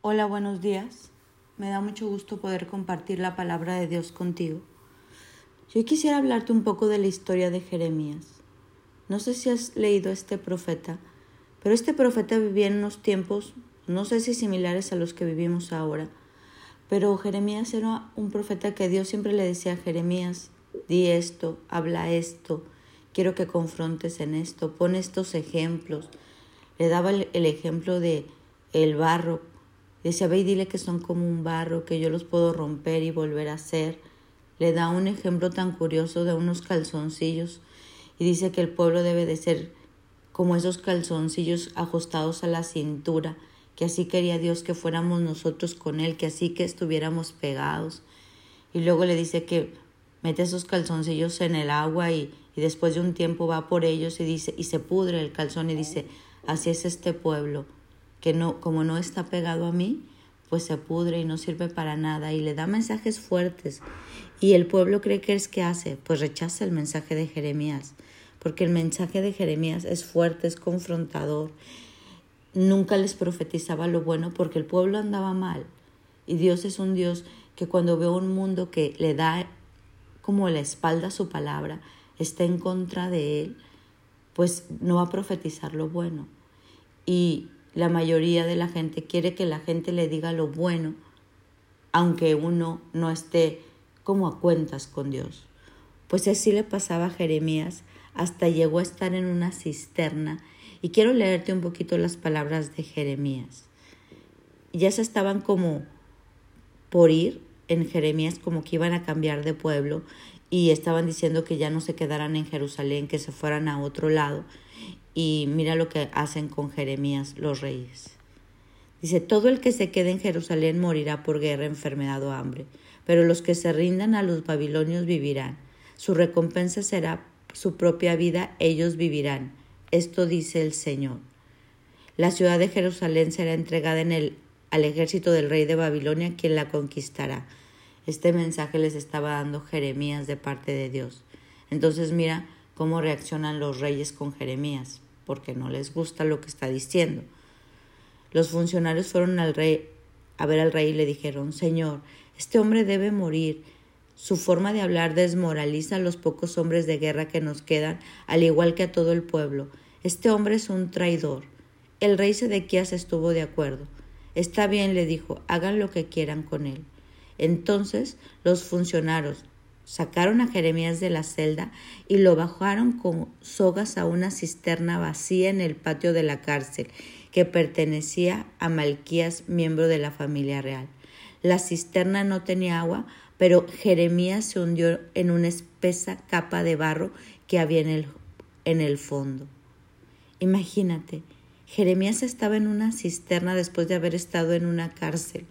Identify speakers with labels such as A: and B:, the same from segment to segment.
A: Hola, buenos días. Me da mucho gusto poder compartir la palabra de Dios contigo. Yo quisiera hablarte un poco de la historia de Jeremías. No sé si has leído este profeta, pero este profeta vivía en unos tiempos, no sé si similares a los que vivimos ahora, pero Jeremías era un profeta que Dios siempre le decía Jeremías, di esto, habla esto, quiero que confrontes en esto, pon estos ejemplos. Le daba el ejemplo de el barro Dice, ve y dile que son como un barro, que yo los puedo romper y volver a hacer. Le da un ejemplo tan curioso de unos calzoncillos y dice que el pueblo debe de ser como esos calzoncillos ajustados a la cintura, que así quería Dios que fuéramos nosotros con Él, que así que estuviéramos pegados. Y luego le dice que mete esos calzoncillos en el agua y, y después de un tiempo va por ellos y dice, y se pudre el calzón y dice, así es este pueblo que no, como no está pegado a mí, pues se pudre y no sirve para nada y le da mensajes fuertes. Y el pueblo cree que es que hace, pues rechaza el mensaje de Jeremías, porque el mensaje de Jeremías es fuerte, es confrontador. Nunca les profetizaba lo bueno porque el pueblo andaba mal. Y Dios es un Dios que cuando ve un mundo que le da como la espalda a su palabra, está en contra de él, pues no va a profetizar lo bueno. Y la mayoría de la gente quiere que la gente le diga lo bueno, aunque uno no esté como a cuentas con Dios. Pues así le pasaba a Jeremías, hasta llegó a estar en una cisterna. Y quiero leerte un poquito las palabras de Jeremías. Ya se estaban como por ir en Jeremías, como que iban a cambiar de pueblo y estaban diciendo que ya no se quedaran en Jerusalén, que se fueran a otro lado. Y mira lo que hacen con Jeremías los reyes. Dice, todo el que se quede en Jerusalén morirá por guerra, enfermedad o hambre, pero los que se rindan a los babilonios vivirán. Su recompensa será su propia vida, ellos vivirán. Esto dice el Señor. La ciudad de Jerusalén será entregada en el, al ejército del rey de Babilonia, quien la conquistará. Este mensaje les estaba dando Jeremías de parte de Dios. Entonces mira cómo reaccionan los reyes con Jeremías porque no les gusta lo que está diciendo. Los funcionarios fueron al rey a ver al rey y le dijeron, Señor, este hombre debe morir. Su forma de hablar desmoraliza a los pocos hombres de guerra que nos quedan, al igual que a todo el pueblo. Este hombre es un traidor. El rey Sedequías estuvo de acuerdo. Está bien, le dijo, hagan lo que quieran con él. Entonces los funcionarios, Sacaron a Jeremías de la celda y lo bajaron con sogas a una cisterna vacía en el patio de la cárcel, que pertenecía a Malquías, miembro de la familia real. La cisterna no tenía agua, pero Jeremías se hundió en una espesa capa de barro que había en el, en el fondo. Imagínate, Jeremías estaba en una cisterna después de haber estado en una cárcel.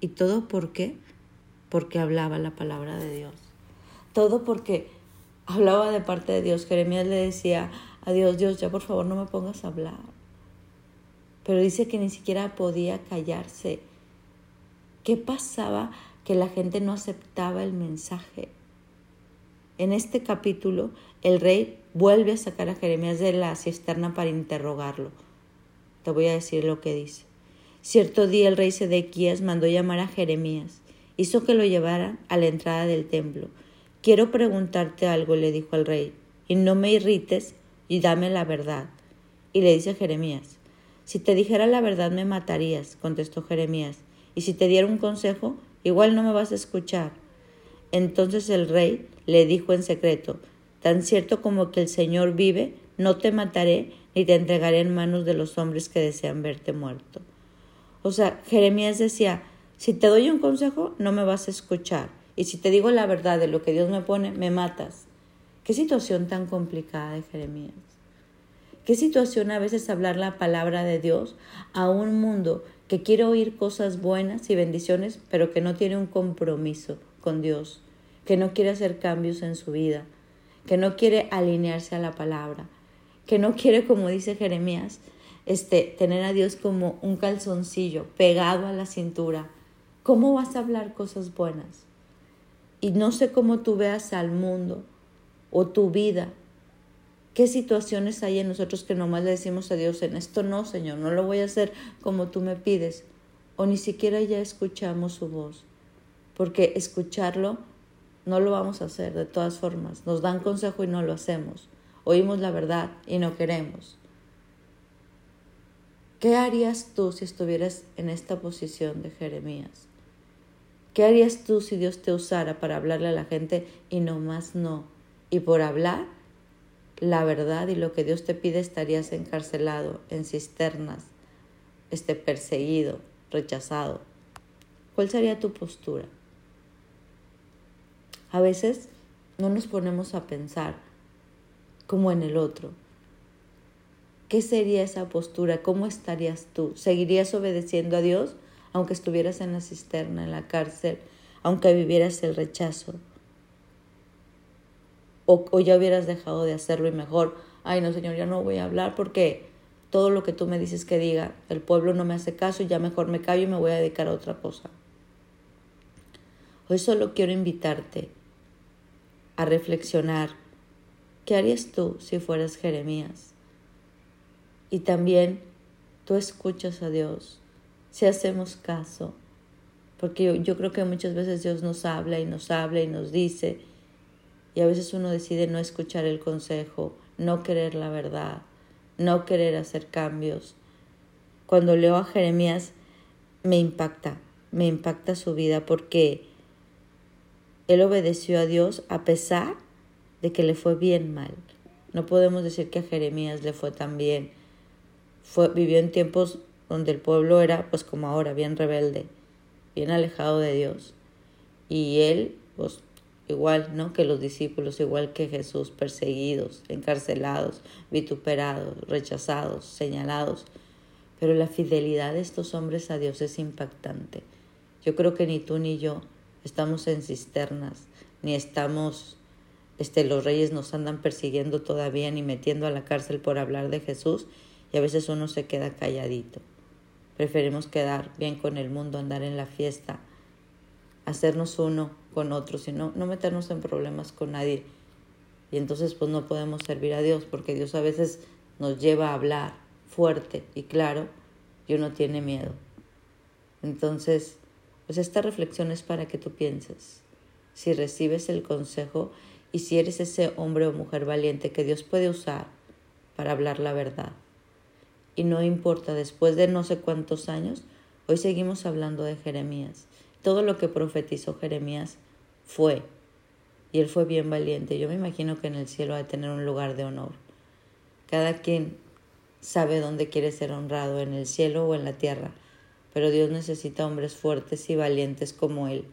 A: ¿Y todo por qué? Porque hablaba la palabra de Dios. Todo porque hablaba de parte de Dios. Jeremías le decía a Dios, Dios, ya por favor no me pongas a hablar. Pero dice que ni siquiera podía callarse. ¿Qué pasaba? Que la gente no aceptaba el mensaje. En este capítulo, el rey vuelve a sacar a Jeremías de la cisterna para interrogarlo. Te voy a decir lo que dice. Cierto día el rey Sedequías mandó llamar a Jeremías. Hizo que lo llevaran a la entrada del templo Quiero preguntarte algo, le dijo al rey, y no me irrites y dame la verdad. Y le dice Jeremías, si te dijera la verdad me matarías, contestó Jeremías, y si te diera un consejo, igual no me vas a escuchar. Entonces el rey le dijo en secreto, tan cierto como que el Señor vive, no te mataré ni te entregaré en manos de los hombres que desean verte muerto. O sea, Jeremías decía, si te doy un consejo, no me vas a escuchar. Y si te digo la verdad de lo que Dios me pone, me matas. Qué situación tan complicada de Jeremías. Qué situación a veces hablar la palabra de Dios a un mundo que quiere oír cosas buenas y bendiciones, pero que no tiene un compromiso con Dios, que no quiere hacer cambios en su vida, que no quiere alinearse a la palabra, que no quiere, como dice Jeremías, este, tener a Dios como un calzoncillo pegado a la cintura. ¿Cómo vas a hablar cosas buenas? Y no sé cómo tú veas al mundo o tu vida. ¿Qué situaciones hay en nosotros que nomás le decimos a Dios en esto no, Señor, no lo voy a hacer como tú me pides? o ni siquiera ya escuchamos su voz, porque escucharlo no lo vamos a hacer de todas formas. Nos dan consejo y no lo hacemos. Oímos la verdad y no queremos. ¿Qué harías tú si estuvieras en esta posición de Jeremías? ¿Qué harías tú si Dios te usara para hablarle a la gente y no más no? Y por hablar la verdad y lo que Dios te pide estarías encarcelado en cisternas, este perseguido, rechazado. ¿Cuál sería tu postura? A veces no nos ponemos a pensar como en el otro. ¿Qué sería esa postura? ¿Cómo estarías tú? ¿Seguirías obedeciendo a Dios aunque estuvieras en la cisterna, en la cárcel, aunque vivieras el rechazo? O, ya hubieras dejado de hacerlo y mejor, ay no Señor, ya no voy a hablar porque todo lo que tú me dices que diga, el pueblo no me hace caso y ya mejor me callo y me voy a dedicar a otra cosa. Hoy solo quiero invitarte a reflexionar. ¿Qué harías tú si fueras Jeremías? Y también tú escuchas a Dios, si hacemos caso, porque yo, creo que muchas veces Dios nos habla y nos habla y nos dice, y a veces uno decide no escuchar el consejo, no querer la verdad, no querer hacer cambios. Cuando leo a Jeremías me impacta, me impacta su vida porque él obedeció a Dios a pesar de que le fue bien mal. No podemos decir que a Jeremías le fue tan bien vivió en tiempos donde el pueblo era, pues como ahora, bien rebelde, bien alejado de Dios. Y él, pues igual, ¿no? Que los discípulos, igual que Jesús, perseguidos, encarcelados, vituperados, rechazados, señalados. Pero la fidelidad de estos hombres a Dios es impactante. Yo creo que ni tú ni yo estamos en cisternas, ni estamos, este, los reyes nos andan persiguiendo todavía, ni metiendo a la cárcel por hablar de Jesús, y a veces uno se queda calladito. Preferimos quedar bien con el mundo, andar en la fiesta, hacernos uno con otro, sino no meternos en problemas con nadie. Y entonces pues no podemos servir a Dios porque Dios a veces nos lleva a hablar fuerte y claro y uno tiene miedo. Entonces, pues esta reflexión es para que tú pienses si recibes el consejo y si eres ese hombre o mujer valiente que Dios puede usar para hablar la verdad y no importa, después de no sé cuántos años, hoy seguimos hablando de Jeremías. Todo lo que profetizó Jeremías fue, y él fue bien valiente. Yo me imagino que en el cielo ha de tener un lugar de honor. Cada quien sabe dónde quiere ser honrado, en el cielo o en la tierra, pero Dios necesita hombres fuertes y valientes como él,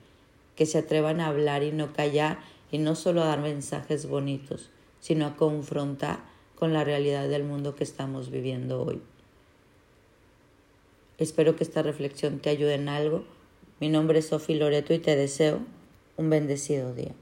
A: que se atrevan a hablar y no callar y no solo a dar mensajes bonitos, sino a confrontar con la realidad del mundo que estamos viviendo hoy. Espero que esta reflexión te ayude en algo. Mi nombre es Sofi Loreto y te deseo un bendecido día.